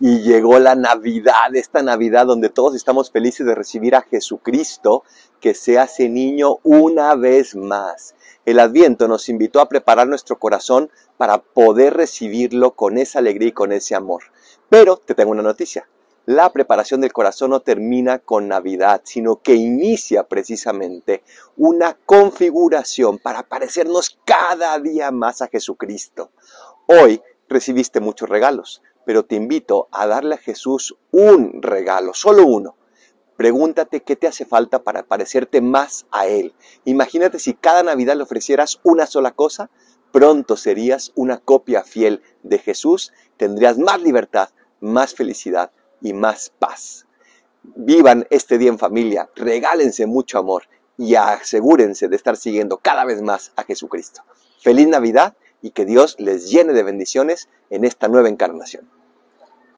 y llegó la Navidad, esta Navidad donde todos estamos felices de recibir a Jesucristo que se hace niño una vez más. El Adviento nos invitó a preparar nuestro corazón para poder recibirlo con esa alegría y con ese amor. Pero te tengo una noticia. La preparación del corazón no termina con Navidad, sino que inicia precisamente una configuración para parecernos cada día más a Jesucristo. Hoy recibiste muchos regalos, pero te invito a darle a Jesús un regalo, solo uno. Pregúntate qué te hace falta para parecerte más a Él. Imagínate si cada Navidad le ofrecieras una sola cosa, pronto serías una copia fiel de Jesús, tendrías más libertad, más felicidad y más paz. Vivan este día en familia, regálense mucho amor y asegúrense de estar siguiendo cada vez más a Jesucristo. Feliz Navidad y que Dios les llene de bendiciones en esta nueva encarnación.